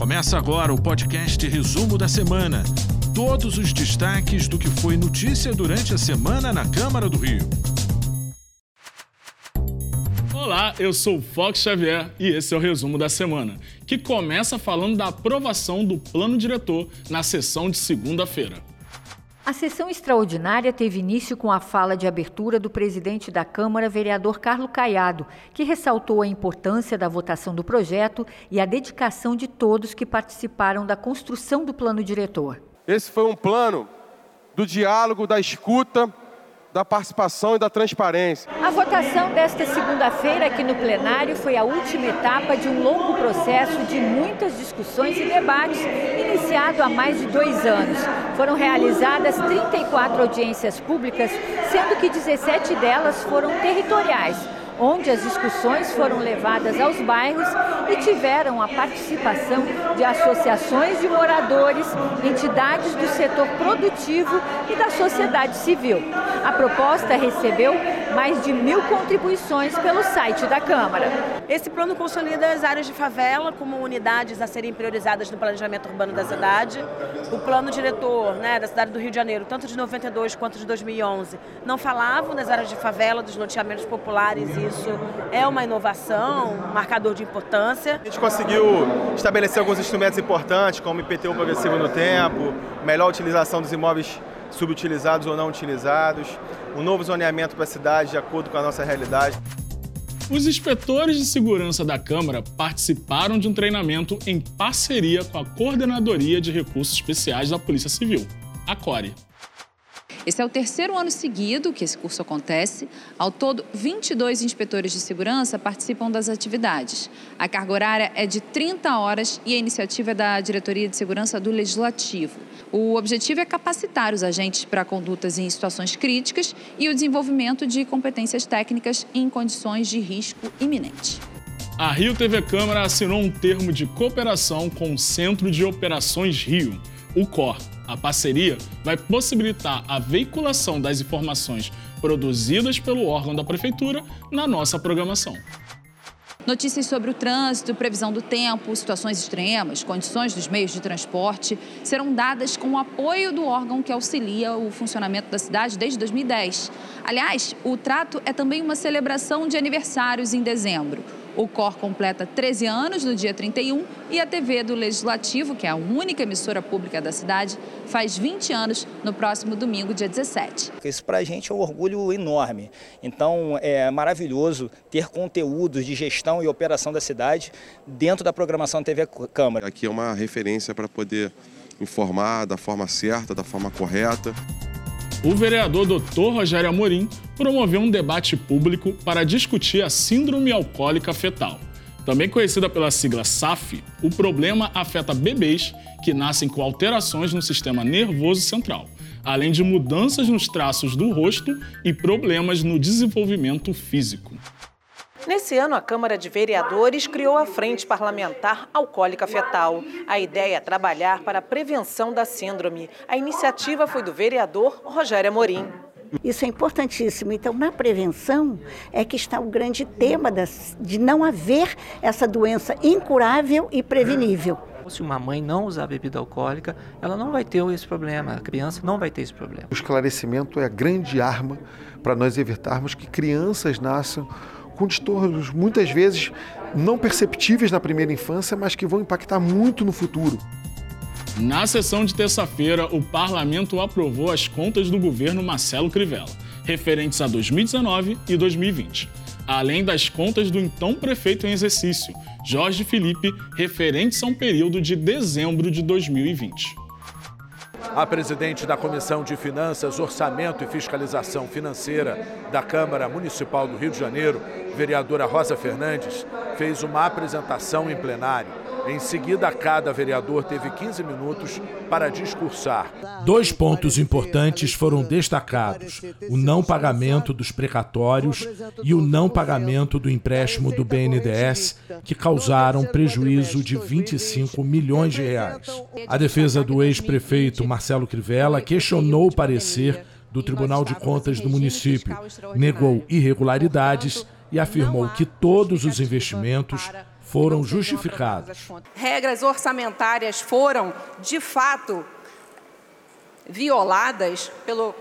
Começa agora o podcast Resumo da Semana. Todos os destaques do que foi notícia durante a semana na Câmara do Rio. Olá, eu sou Fox Xavier e esse é o resumo da semana, que começa falando da aprovação do plano diretor na sessão de segunda-feira. A sessão extraordinária teve início com a fala de abertura do presidente da Câmara, vereador Carlo Caiado, que ressaltou a importância da votação do projeto e a dedicação de todos que participaram da construção do plano diretor. Esse foi um plano do diálogo, da escuta, da participação e da transparência. A votação desta segunda-feira aqui no plenário foi a última etapa de um longo processo de muitas discussões e debates, iniciado há mais de dois anos. Foram realizadas 34 audiências públicas, sendo que 17 delas foram territoriais onde as discussões foram levadas aos bairros e tiveram a participação de associações de moradores, entidades do setor produtivo e da sociedade civil. A proposta recebeu mais de mil contribuições pelo site da Câmara. Esse plano consolida as áreas de favela como unidades a serem priorizadas no planejamento urbano da cidade. O plano diretor né, da cidade do Rio de Janeiro, tanto de 92 quanto de 2011, não falavam das áreas de favela, dos loteamentos populares e isso é uma inovação, um marcador de importância. A gente conseguiu estabelecer alguns instrumentos importantes, como IPTU progressivo no tempo, melhor utilização dos imóveis subutilizados ou não utilizados, um novo zoneamento para a cidade de acordo com a nossa realidade. Os inspetores de segurança da Câmara participaram de um treinamento em parceria com a Coordenadoria de Recursos Especiais da Polícia Civil, a CORE. Esse é o terceiro ano seguido que esse curso acontece. Ao todo, 22 inspetores de segurança participam das atividades. A carga horária é de 30 horas e a iniciativa é da Diretoria de Segurança do Legislativo. O objetivo é capacitar os agentes para condutas em situações críticas e o desenvolvimento de competências técnicas em condições de risco iminente. A Rio TV Câmara assinou um termo de cooperação com o Centro de Operações Rio, o COR a parceria vai possibilitar a veiculação das informações produzidas pelo órgão da Prefeitura na nossa programação. Notícias sobre o trânsito, previsão do tempo, situações extremas, condições dos meios de transporte serão dadas com o apoio do órgão que auxilia o funcionamento da cidade desde 2010. Aliás, o trato é também uma celebração de aniversários em dezembro. O COR completa 13 anos no dia 31 e a TV do Legislativo, que é a única emissora pública da cidade, faz 20 anos no próximo domingo, dia 17. Isso para a gente é um orgulho enorme. Então é maravilhoso ter conteúdos de gestão e operação da cidade dentro da programação da TV Câmara. Aqui é uma referência para poder informar da forma certa, da forma correta o vereador Dr. Rogério Amorim promoveu um debate público para discutir a síndrome alcoólica fetal. Também conhecida pela sigla SAF, o problema afeta bebês que nascem com alterações no sistema nervoso central, além de mudanças nos traços do rosto e problemas no desenvolvimento físico. Nesse ano, a Câmara de Vereadores criou a Frente Parlamentar Alcoólica Fetal. A ideia é trabalhar para a prevenção da síndrome. A iniciativa foi do vereador Rogério Amorim. Isso é importantíssimo. Então, na prevenção é que está o grande tema de não haver essa doença incurável e prevenível. Se uma mãe não usar bebida alcoólica, ela não vai ter esse problema, a criança não vai ter esse problema. O esclarecimento é a grande arma para nós evitarmos que crianças nasçam com distúrbios muitas vezes não perceptíveis na primeira infância, mas que vão impactar muito no futuro. Na sessão de terça-feira, o parlamento aprovou as contas do governo Marcelo Crivella, referentes a 2019 e 2020, além das contas do então prefeito em exercício, Jorge Felipe, referentes a um período de dezembro de 2020. A presidente da Comissão de Finanças, Orçamento e Fiscalização Financeira da Câmara Municipal do Rio de Janeiro, vereadora Rosa Fernandes, fez uma apresentação em plenário em seguida, cada vereador teve 15 minutos para discursar. Dois pontos importantes foram destacados: o não pagamento dos precatórios e o não pagamento do empréstimo do BNDES, que causaram prejuízo de 25 milhões de reais. A defesa do ex-prefeito Marcelo Crivella questionou o parecer do Tribunal de Contas do município, negou irregularidades e afirmou que todos os investimentos foram justificados. Regras orçamentárias foram, de fato, violadas pelo,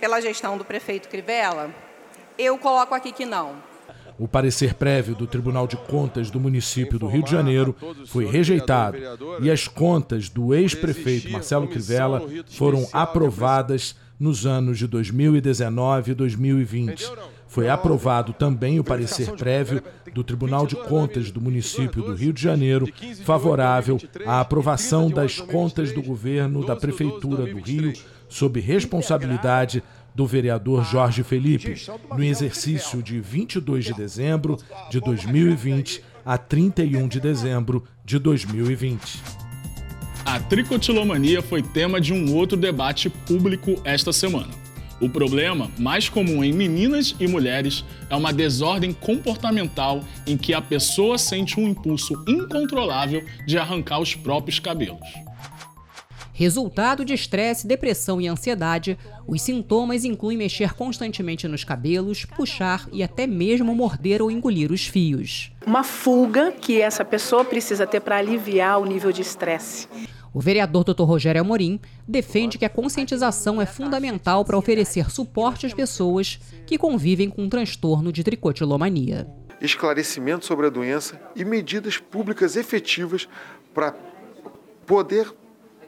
pela gestão do prefeito Crivella? Eu coloco aqui que não. O parecer prévio do Tribunal de Contas do município do Rio de Janeiro foi rejeitado e as contas do ex-prefeito Marcelo Crivella foram aprovadas nos anos de 2019 e 2020. Foi aprovado também o parecer prévio do Tribunal de Contas do município do Rio de Janeiro, favorável à aprovação das contas do governo da Prefeitura do Rio, sob responsabilidade do vereador Jorge Felipe, no exercício de 22 de dezembro de 2020 a 31 de dezembro de 2020. A tricotilomania foi tema de um outro debate público esta semana. O problema, mais comum em meninas e mulheres, é uma desordem comportamental em que a pessoa sente um impulso incontrolável de arrancar os próprios cabelos. Resultado de estresse, depressão e ansiedade, os sintomas incluem mexer constantemente nos cabelos, puxar e até mesmo morder ou engolir os fios. Uma fuga que essa pessoa precisa ter para aliviar o nível de estresse. O vereador Dr. Rogério Amorim defende que a conscientização é fundamental para oferecer suporte às pessoas que convivem com um transtorno de tricotilomania. Esclarecimento sobre a doença e medidas públicas efetivas para poder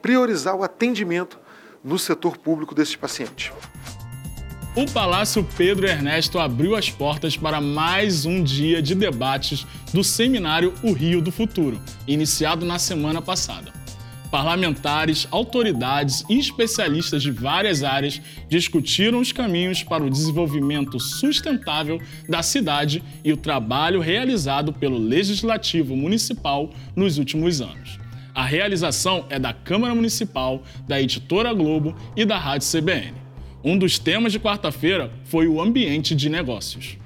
priorizar o atendimento no setor público desses pacientes. O Palácio Pedro Ernesto abriu as portas para mais um dia de debates do seminário O Rio do Futuro, iniciado na semana passada. Parlamentares, autoridades e especialistas de várias áreas discutiram os caminhos para o desenvolvimento sustentável da cidade e o trabalho realizado pelo Legislativo Municipal nos últimos anos. A realização é da Câmara Municipal, da Editora Globo e da Rádio CBN. Um dos temas de quarta-feira foi o ambiente de negócios.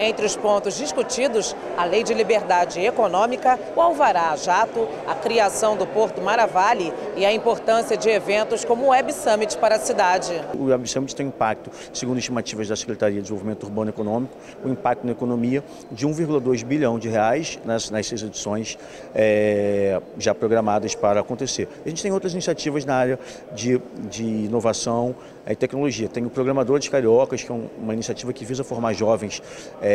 Entre os pontos discutidos, a lei de liberdade econômica, o alvará a jato, a criação do Porto Maravale e a importância de eventos como o Web Summit para a cidade. O Web Summit tem impacto, segundo estimativas da Secretaria de Desenvolvimento Urbano e Econômico, o um impacto na economia de 1,2 bilhão de reais nas, nas seis edições é, já programadas para acontecer. A gente tem outras iniciativas na área de, de inovação, e tecnologia. Tem o Programadores Cariocas, que é uma iniciativa que visa formar jovens é,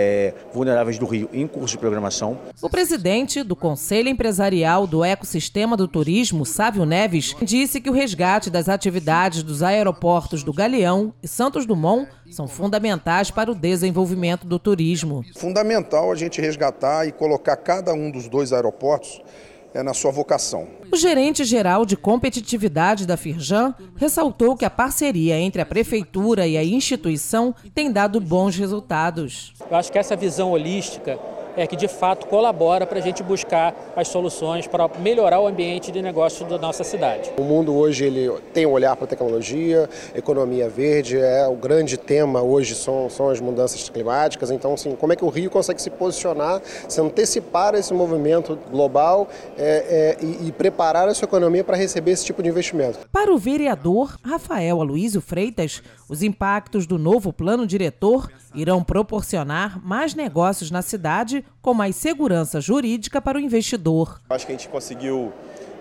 vulneráveis do Rio em curso de programação. O presidente do Conselho Empresarial do Ecossistema do Turismo, Sávio Neves, disse que o resgate das atividades dos aeroportos do Galeão e Santos Dumont são fundamentais para o desenvolvimento do turismo. Fundamental a gente resgatar e colocar cada um dos dois aeroportos é, na sua vocação. O gerente geral de competitividade da Firjan ressaltou que a parceria entre a prefeitura e a instituição tem dado bons resultados. Eu acho que essa visão holística é que de fato colabora para a gente buscar as soluções para melhorar o ambiente de negócio da nossa cidade. O mundo hoje ele tem um olhar para a tecnologia, economia verde, é o grande tema hoje são, são as mudanças climáticas. Então, assim, como é que o Rio consegue se posicionar, se antecipar esse movimento global é, é, e, e preparar a sua economia para receber esse tipo de investimento? Para o vereador Rafael Aloysio Freitas, os impactos do novo plano diretor irão proporcionar mais negócios na cidade com mais segurança jurídica para o investidor. Acho que a gente conseguiu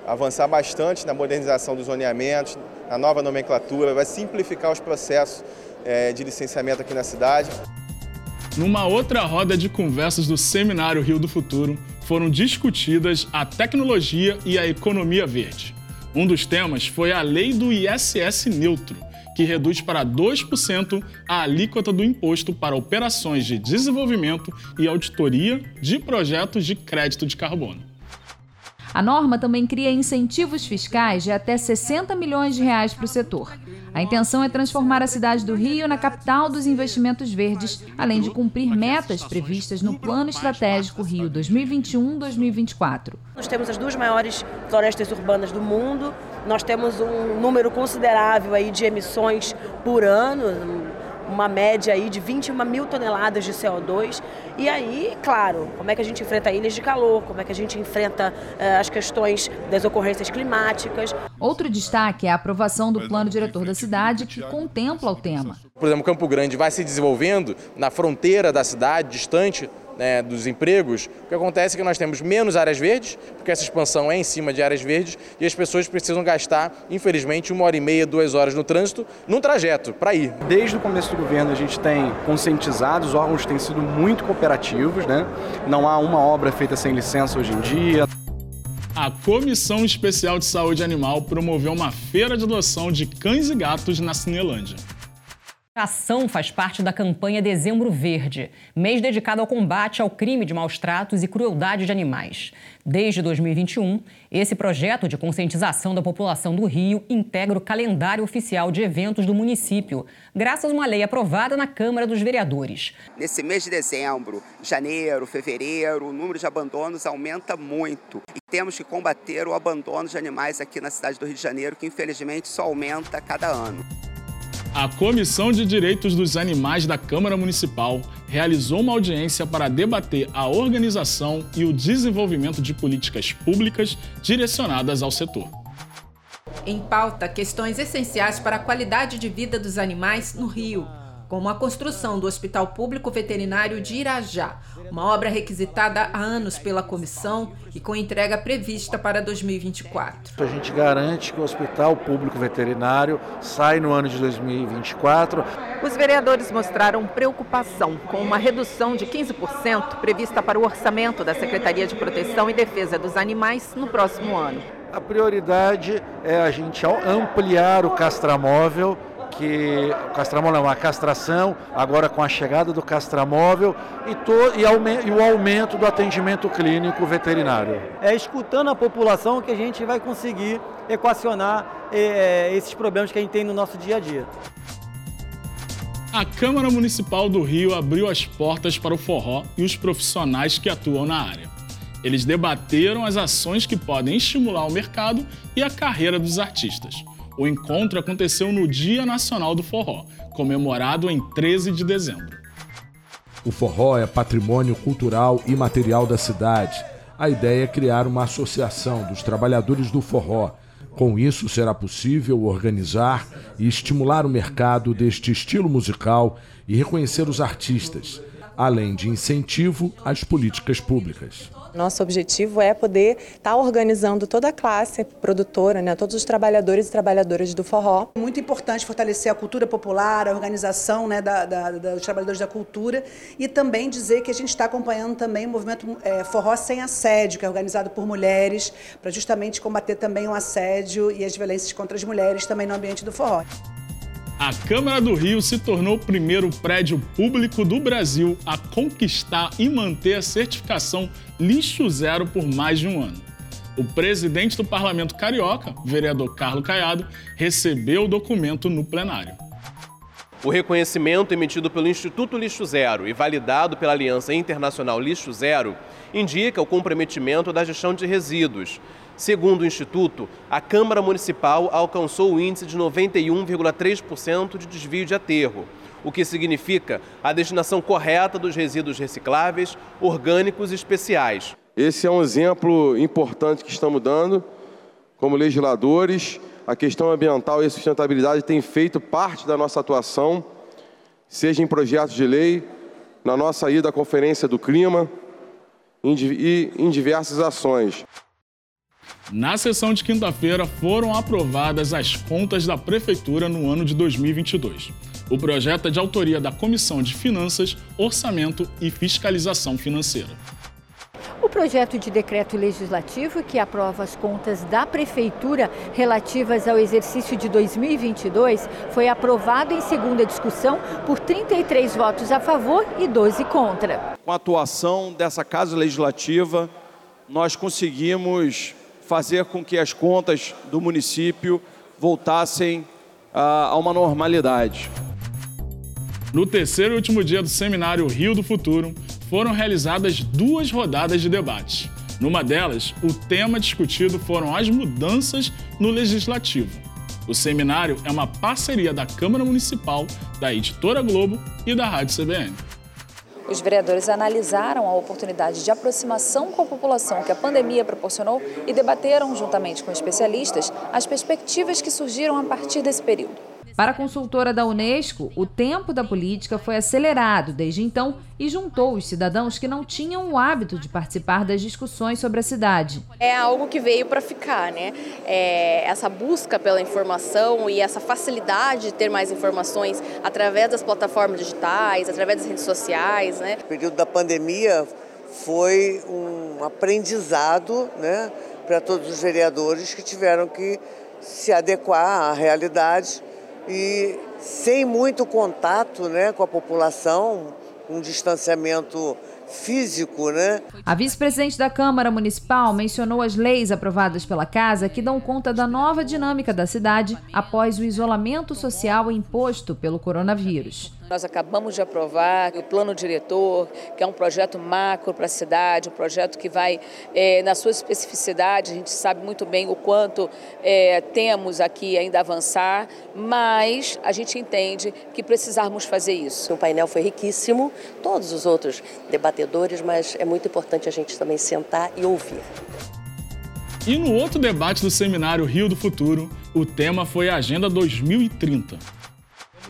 avançar bastante na modernização dos zoneamentos, na nova nomenclatura, vai simplificar os processos é, de licenciamento aqui na cidade. Numa outra roda de conversas do Seminário Rio do Futuro, foram discutidas a tecnologia e a economia verde. Um dos temas foi a lei do ISS neutro, que reduz para 2% a alíquota do imposto para operações de desenvolvimento e auditoria de projetos de crédito de carbono. A norma também cria incentivos fiscais de até 60 milhões de reais para o setor. A intenção é transformar a cidade do Rio na capital dos investimentos verdes, além de cumprir metas previstas no Plano Estratégico Rio 2021-2024. Nós temos as duas maiores florestas urbanas do mundo, nós temos um número considerável aí de emissões por ano, uma média aí de 21 mil toneladas de CO2. E aí, claro, como é que a gente enfrenta ilhas de calor, como é que a gente enfrenta uh, as questões das ocorrências climáticas. Outro destaque é a aprovação do plano diretor da cidade, que contempla o tema. Por exemplo, Campo Grande vai se desenvolvendo na fronteira da cidade, distante né, dos empregos, o que acontece é que nós temos menos áreas verdes, porque essa expansão é em cima de áreas verdes, e as pessoas precisam gastar, infelizmente, uma hora e meia, duas horas no trânsito, num trajeto para ir. Desde o começo do governo a gente tem conscientizado, os órgãos têm sido muito cooperativos, né? não há uma obra feita sem licença hoje em dia. A Comissão Especial de Saúde Animal promoveu uma feira de adoção de cães e gatos na Cinelândia. A ação faz parte da campanha Dezembro Verde, mês dedicado ao combate ao crime de maus tratos e crueldade de animais. Desde 2021, esse projeto de conscientização da população do Rio integra o calendário oficial de eventos do município, graças a uma lei aprovada na Câmara dos Vereadores. Nesse mês de dezembro, janeiro, fevereiro, o número de abandonos aumenta muito. E temos que combater o abandono de animais aqui na cidade do Rio de Janeiro, que infelizmente só aumenta a cada ano. A Comissão de Direitos dos Animais da Câmara Municipal realizou uma audiência para debater a organização e o desenvolvimento de políticas públicas direcionadas ao setor. Em pauta, questões essenciais para a qualidade de vida dos animais no Rio como a construção do Hospital Público Veterinário de Irajá, uma obra requisitada há anos pela comissão e com entrega prevista para 2024. A gente garante que o Hospital Público Veterinário sai no ano de 2024. Os vereadores mostraram preocupação com uma redução de 15% prevista para o orçamento da Secretaria de Proteção e Defesa dos Animais no próximo ano. A prioridade é a gente ampliar o castramóvel que o castramóvel é uma castração, agora com a chegada do castramóvel e, to, e, e, o aumento do atendimento clínico veterinário. É escutando a população que a gente vai conseguir equacionar é, esses problemas que a gente tem no nosso dia a dia. A Câmara Municipal do Rio abriu as portas para o forró e os profissionais que atuam na área. Eles debateram as ações que podem estimular o mercado e a carreira dos artistas. O encontro aconteceu no Dia Nacional do Forró, comemorado em 13 de dezembro. O forró é patrimônio cultural e material da cidade. A ideia é criar uma associação dos trabalhadores do forró. Com isso, será possível organizar e estimular o mercado deste estilo musical e reconhecer os artistas, além de incentivo às políticas públicas. Nosso objetivo é poder estar tá organizando toda a classe produtora, né, todos os trabalhadores e trabalhadoras do forró. Muito importante fortalecer a cultura popular, a organização né, da, da, dos trabalhadores da cultura e também dizer que a gente está acompanhando também o movimento é, Forró Sem Assédio, que é organizado por mulheres, para justamente combater também o assédio e as violências contra as mulheres também no ambiente do forró. A Câmara do Rio se tornou o primeiro prédio público do Brasil a conquistar e manter a certificação lixo zero por mais de um ano. O presidente do Parlamento Carioca, vereador Carlos Caiado, recebeu o documento no plenário. O reconhecimento emitido pelo Instituto Lixo Zero e validado pela Aliança Internacional Lixo Zero indica o comprometimento da gestão de resíduos, Segundo o Instituto, a Câmara Municipal alcançou o índice de 91,3% de desvio de aterro, o que significa a destinação correta dos resíduos recicláveis, orgânicos e especiais. Esse é um exemplo importante que estamos dando como legisladores. A questão ambiental e sustentabilidade tem feito parte da nossa atuação, seja em projetos de lei, na nossa ida à Conferência do Clima e em diversas ações. Na sessão de quinta-feira foram aprovadas as contas da Prefeitura no ano de 2022. O projeto é de autoria da Comissão de Finanças, Orçamento e Fiscalização Financeira. O projeto de decreto legislativo que aprova as contas da Prefeitura relativas ao exercício de 2022 foi aprovado em segunda discussão por 33 votos a favor e 12 contra. Com a atuação dessa Casa Legislativa, nós conseguimos fazer com que as contas do município voltassem a, a uma normalidade. No terceiro e último dia do seminário Rio do Futuro, foram realizadas duas rodadas de debate. Numa delas, o tema discutido foram as mudanças no legislativo. O seminário é uma parceria da Câmara Municipal, da Editora Globo e da Rádio CBN. Os vereadores analisaram a oportunidade de aproximação com a população que a pandemia proporcionou e debateram, juntamente com especialistas, as perspectivas que surgiram a partir desse período. Para a consultora da Unesco, o tempo da política foi acelerado desde então e juntou os cidadãos que não tinham o hábito de participar das discussões sobre a cidade. É algo que veio para ficar, né? É essa busca pela informação e essa facilidade de ter mais informações através das plataformas digitais, através das redes sociais, né? O período da pandemia foi um aprendizado, né, para todos os vereadores que tiveram que se adequar à realidade e sem muito contato né, com a população, um distanciamento físico, né? A vice-presidente da Câmara Municipal mencionou as leis aprovadas pela casa que dão conta da nova dinâmica da cidade após o isolamento social imposto pelo coronavírus. Nós acabamos de aprovar o plano diretor, que é um projeto macro para a cidade, um projeto que vai, é, na sua especificidade, a gente sabe muito bem o quanto é, temos aqui ainda a avançar, mas a gente entende que precisarmos fazer isso. O painel foi riquíssimo, todos os outros debatedores, mas é muito importante a gente também sentar e ouvir. E no outro debate do seminário Rio do Futuro, o tema foi a Agenda 2030.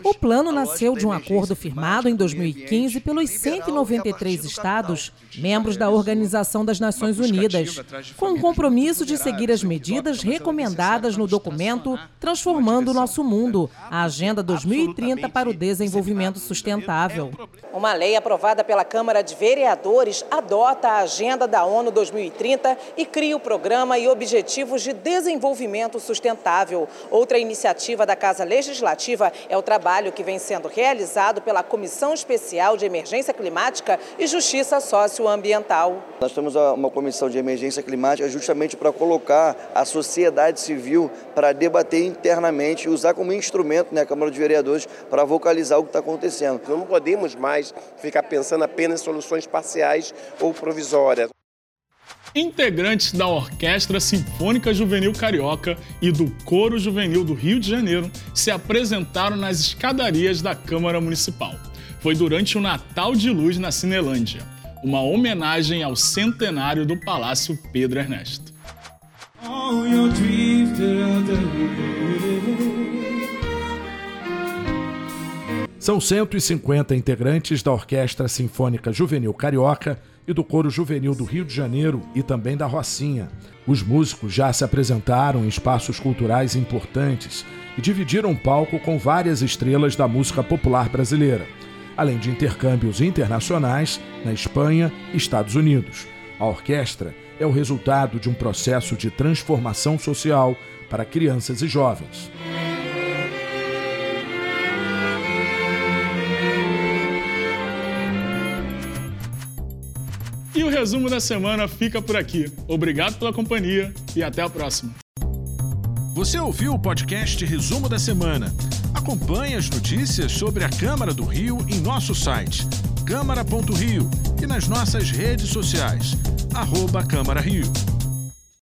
O plano nasceu de um acordo firmado em 2015 pelos 193 estados, membros da Organização das Nações Unidas, com o compromisso de seguir as medidas recomendadas no documento Transformando o Nosso Mundo, a Agenda 2030 para o Desenvolvimento Sustentável. Uma lei aprovada pela Câmara de Vereadores adota a Agenda da ONU 2030 e cria o Programa e Objetivos de Desenvolvimento Sustentável. Outra iniciativa da Casa Legislativa é o trabalho trabalho que vem sendo realizado pela Comissão Especial de Emergência Climática e Justiça Socioambiental. Nós temos uma comissão de emergência climática justamente para colocar a sociedade civil para debater internamente e usar como instrumento né, a Câmara de Vereadores para vocalizar o que está acontecendo. Não podemos mais ficar pensando apenas em soluções parciais ou provisórias integrantes da Orquestra Sinfônica Juvenil Carioca e do Coro Juvenil do Rio de Janeiro se apresentaram nas escadarias da Câmara Municipal. Foi durante o Natal de Luz na Cinelândia, uma homenagem ao centenário do Palácio Pedro Ernesto. São 150 integrantes da Orquestra Sinfônica Juvenil Carioca e do Coro Juvenil do Rio de Janeiro e também da Rocinha. Os músicos já se apresentaram em espaços culturais importantes e dividiram palco com várias estrelas da música popular brasileira, além de intercâmbios internacionais na Espanha e Estados Unidos. A orquestra é o resultado de um processo de transformação social para crianças e jovens. Resumo da semana fica por aqui. Obrigado pela companhia e até a próxima. Você ouviu o podcast Resumo da Semana? Acompanhe as notícias sobre a Câmara do Rio em nosso site câmara.rio e nas nossas redes sociais, arroba Câmara Rio.